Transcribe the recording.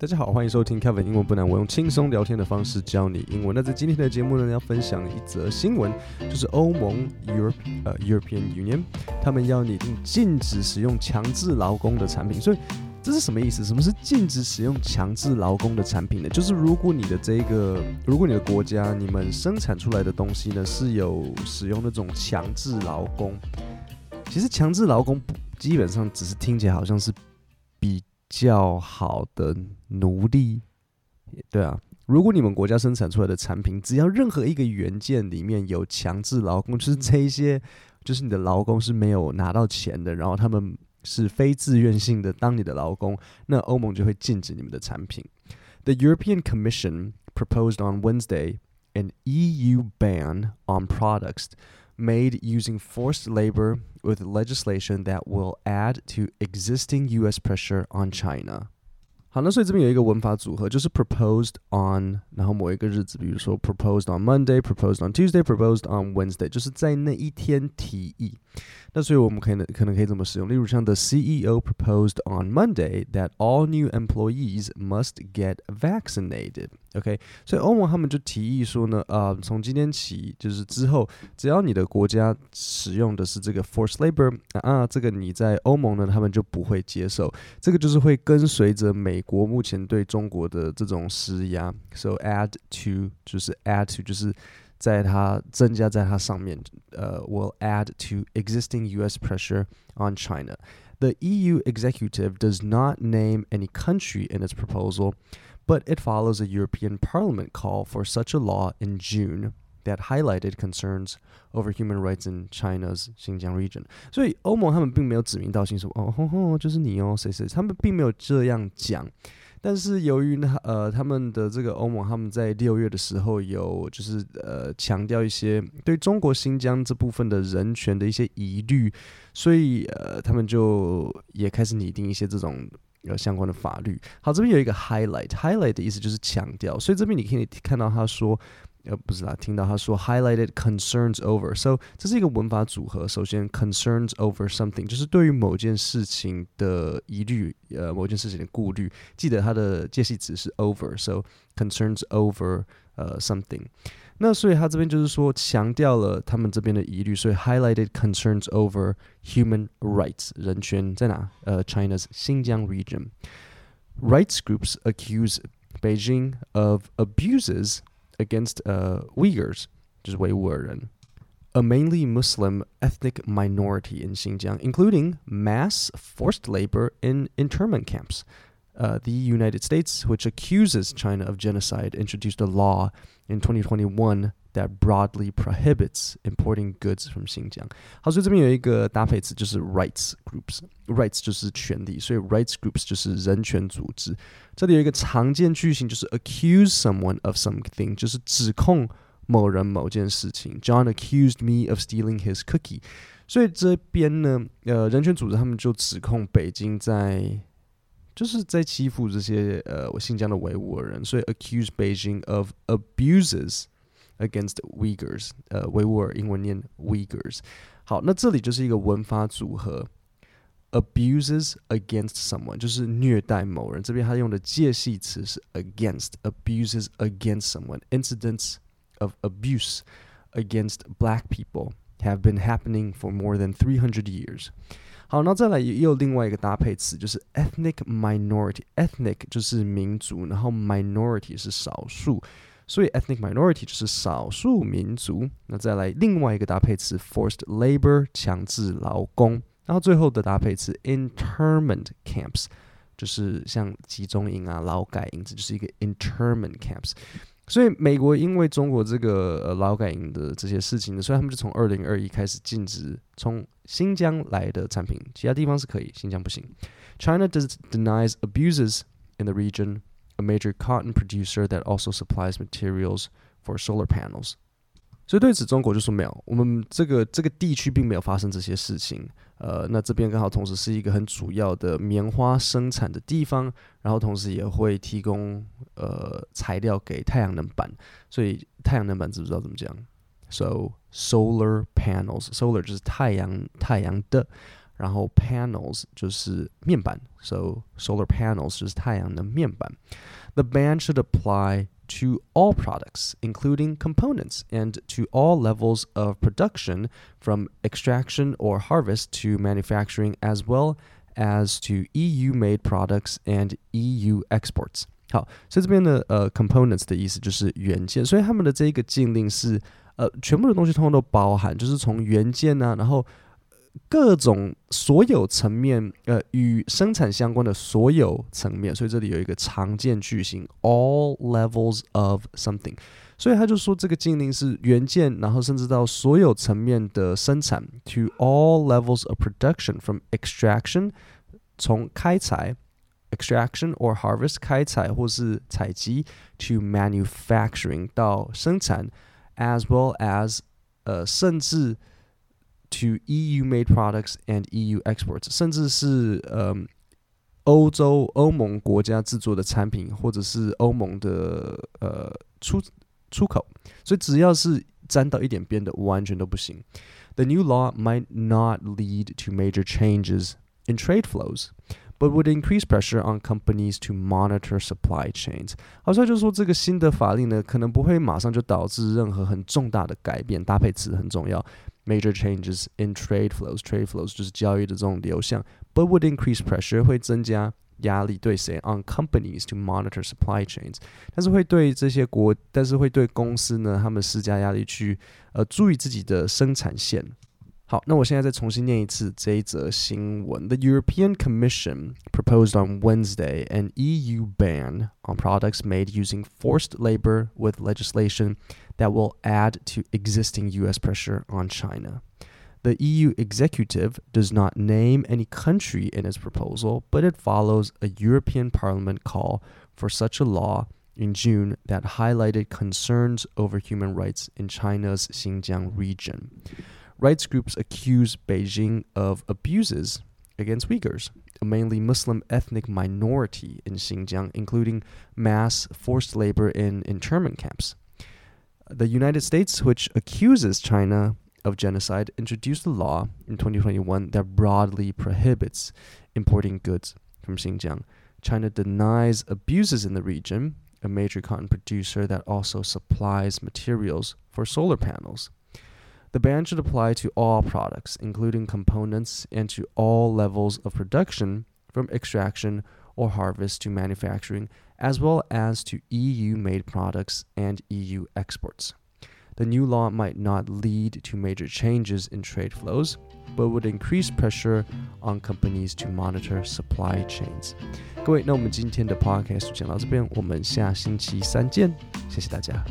大家好，欢迎收听 Kevin 英文不难，我用轻松聊天的方式教你英文。那在今天的节目呢，要分享一则新闻，就是欧盟 Europe 呃 European Union 他们要拟定禁止使用强制劳工的产品。所以这是什么意思？什么是禁止使用强制劳工的产品呢？就是如果你的这个，如果你的国家你们生产出来的东西呢是有使用那种强制劳工，其实强制劳工基本上只是听起来好像是比。较好的奴隶，对啊。如果你们国家生产出来的产品，只要任何一个元件里面有强制劳工，就是这一些，就是你的劳工是没有拿到钱的，然后他们是非自愿性的当你的劳工，那欧盟就会禁止你们的产品。The European Commission proposed on Wednesday an EU ban on products made using forced labor with legislation that will add to existing U.S. pressure on China. 好，那所以这边有一个文法组合，就是 proposed on，然后某一个日子，比如说 proposed on Monday，proposed on Tuesday，proposed on Wednesday，就是在那一天提议。 那所以我们可能可能可以怎么使用？例如像 The CEO proposed on Monday that all new employees must get vaccinated。OK，所以欧盟他们就提议说呢，呃，从今天起就是之后，只要你的国家使用的是这个 forced labor 啊，这个你在欧盟呢，他们就不会接受。这个就是会跟随着美国目前对中国的这种施压。So add to 就是 add to 就是 在它增加在它上面，呃，will add to existing U.S. pressure on China. The EU executive does not name any country in its proposal, but it follows a European Parliament call for such a law in June that highlighted concerns over human rights in China's Xinjiang region. 所以欧盟他们并没有指名道姓说哦吼吼就是你哦谁谁，他们并没有这样讲。 但是由于呢，呃，他们的这个欧盟，他们在六月的时候有就是呃强调一些对中国新疆这部分的人权的一些疑虑，所以呃，他们就也开始拟定一些这种呃相关的法律。好，这边有一个 highlight，highlight 的意思就是强调，所以这边你可以看到他说。呃，不是啦，听到他说 highlighted concerns over，so 这是一个文法组合。首先，concerns over something 就是对于某件事情的疑虑，呃，某件事情的顾虑。记得它的介系词是 over，so concerns over 呃 something。那所以他这边就是说强调了他们这边的疑虑，所以 highlighted concerns over human rights 人权在哪？呃，China's Xinjiang region。Rights groups accuse Beijing of abuses against uh, Uyghurs, a mainly Muslim ethnic minority in Xinjiang, including mass forced labor in internment camps. Uh, the United States, which accuses China of genocide, introduced a law in 2021 that broadly prohibits importing goods from Xinjiang。好，所以这边有一个搭配词，就是 rights groups。rights 就是权利，所以 rights groups 就是人权组织。这里有一个常见句型，就是 accuse someone of something，就是指控某人某件事情。John accused me of stealing his cookie。所以这边呢，呃，人权组织他们就指控北京在就是在欺负这些呃新疆的维吾尔人，所以 accuse Beijing of abuses against Uyghurs，呃，维吾尔英文念 Uyghurs。好，那这里就是一个文法组合，abuses against someone 就是虐待某人。这边他用的介系词是 against，abuses against someone。Incidents of abuse against black people have been happening for more than 300 years. 好，那再来也有另外一个搭配词，就是 ethnic minority。ethnic 就是民族，然后 minority 是少数。 所以 ethnic minority 就是少数民族。那再来另外一个搭配词 forced labor 强制劳工，然后最后的搭配词 internment camps 就是像集中营啊、劳改营，这就是一个 internment camps。所以美国因为中国这个呃劳改营的这些事情呢，所以他们就从二零二一开始禁止从新疆来的产品，其他地方是可以，新疆不行。China does denies abuses in the region a major cotton producer that also supplies materials for solar panels. 所以对此，中国就说没有，我们这个这个地区并没有发生这些事情。呃，那这边刚好同时是一个很主要的棉花生产的地方，然后同时也会提供呃材料给太阳能板。所以太阳能板知不知道怎么讲？So solar panels，solar 就是太阳太阳的。 然后 panels 就是面板，so solar panels 就是太阳能面板。The ban should apply to all products, including components, and to all levels of production, from extraction or harvest to manufacturing, as well as to EU made products and EU exports. 好，所以这边的呃 components 的意思就是元件，所以他们的这一个禁令是呃全部的东西通通都包含，就是从元件呢、啊，然后 各种所有层面，呃，与生产相关的所有层面，所以这里有一个常见句型，all levels of something，所以他就说这个禁令是元件，然后甚至到所有层面的生产，to all levels of production，from extraction，从开采，extraction or harvest 开采或是采集，to manufacturing 到生产，as well as，呃，甚至。 to EU-made products and EU exports，甚至是呃欧洲欧盟国家制作的产品，或者是欧盟的呃出出口，所以只要是沾到一点边的，完全都不行。The new law might not lead to major changes in trade flows, but would increase pressure on companies to monitor supply chains。好，所以就是说，这个新的法令呢，可能不会马上就导致任何很重大的改变，搭配词很重要。major changes in trade flows. Trade flows 就是交易的这种流向，but would increase pressure 会增加压力对谁 on companies to monitor supply chains，但是会对这些国，但是会对公司呢，他们施加压力去呃注意自己的生产线。 好，那我现在再重新念一次这一则新闻。The European Commission proposed on Wednesday an EU ban on products made using forced labor with legislation that will add to existing US pressure on China. The EU executive does not name any country in its proposal, but it follows a European Parliament call for such a law in June that highlighted concerns over human rights in China's Xinjiang region rights groups accuse Beijing of abuses against Uyghurs, a mainly Muslim ethnic minority in Xinjiang, including mass forced labor in internment camps. The United States, which accuses China of genocide, introduced a law in 2021 that broadly prohibits importing goods from Xinjiang. China denies abuses in the region, a major cotton producer that also supplies materials for solar panels. The ban should apply to all products, including components, and to all levels of production, from extraction or harvest to manufacturing, as well as to EU made products and EU exports. The new law might not lead to major changes in trade flows, but would increase pressure on companies to monitor supply chains. 各位，那我们今天的 podcast 就讲到这边，我们下星期三见，谢谢大家。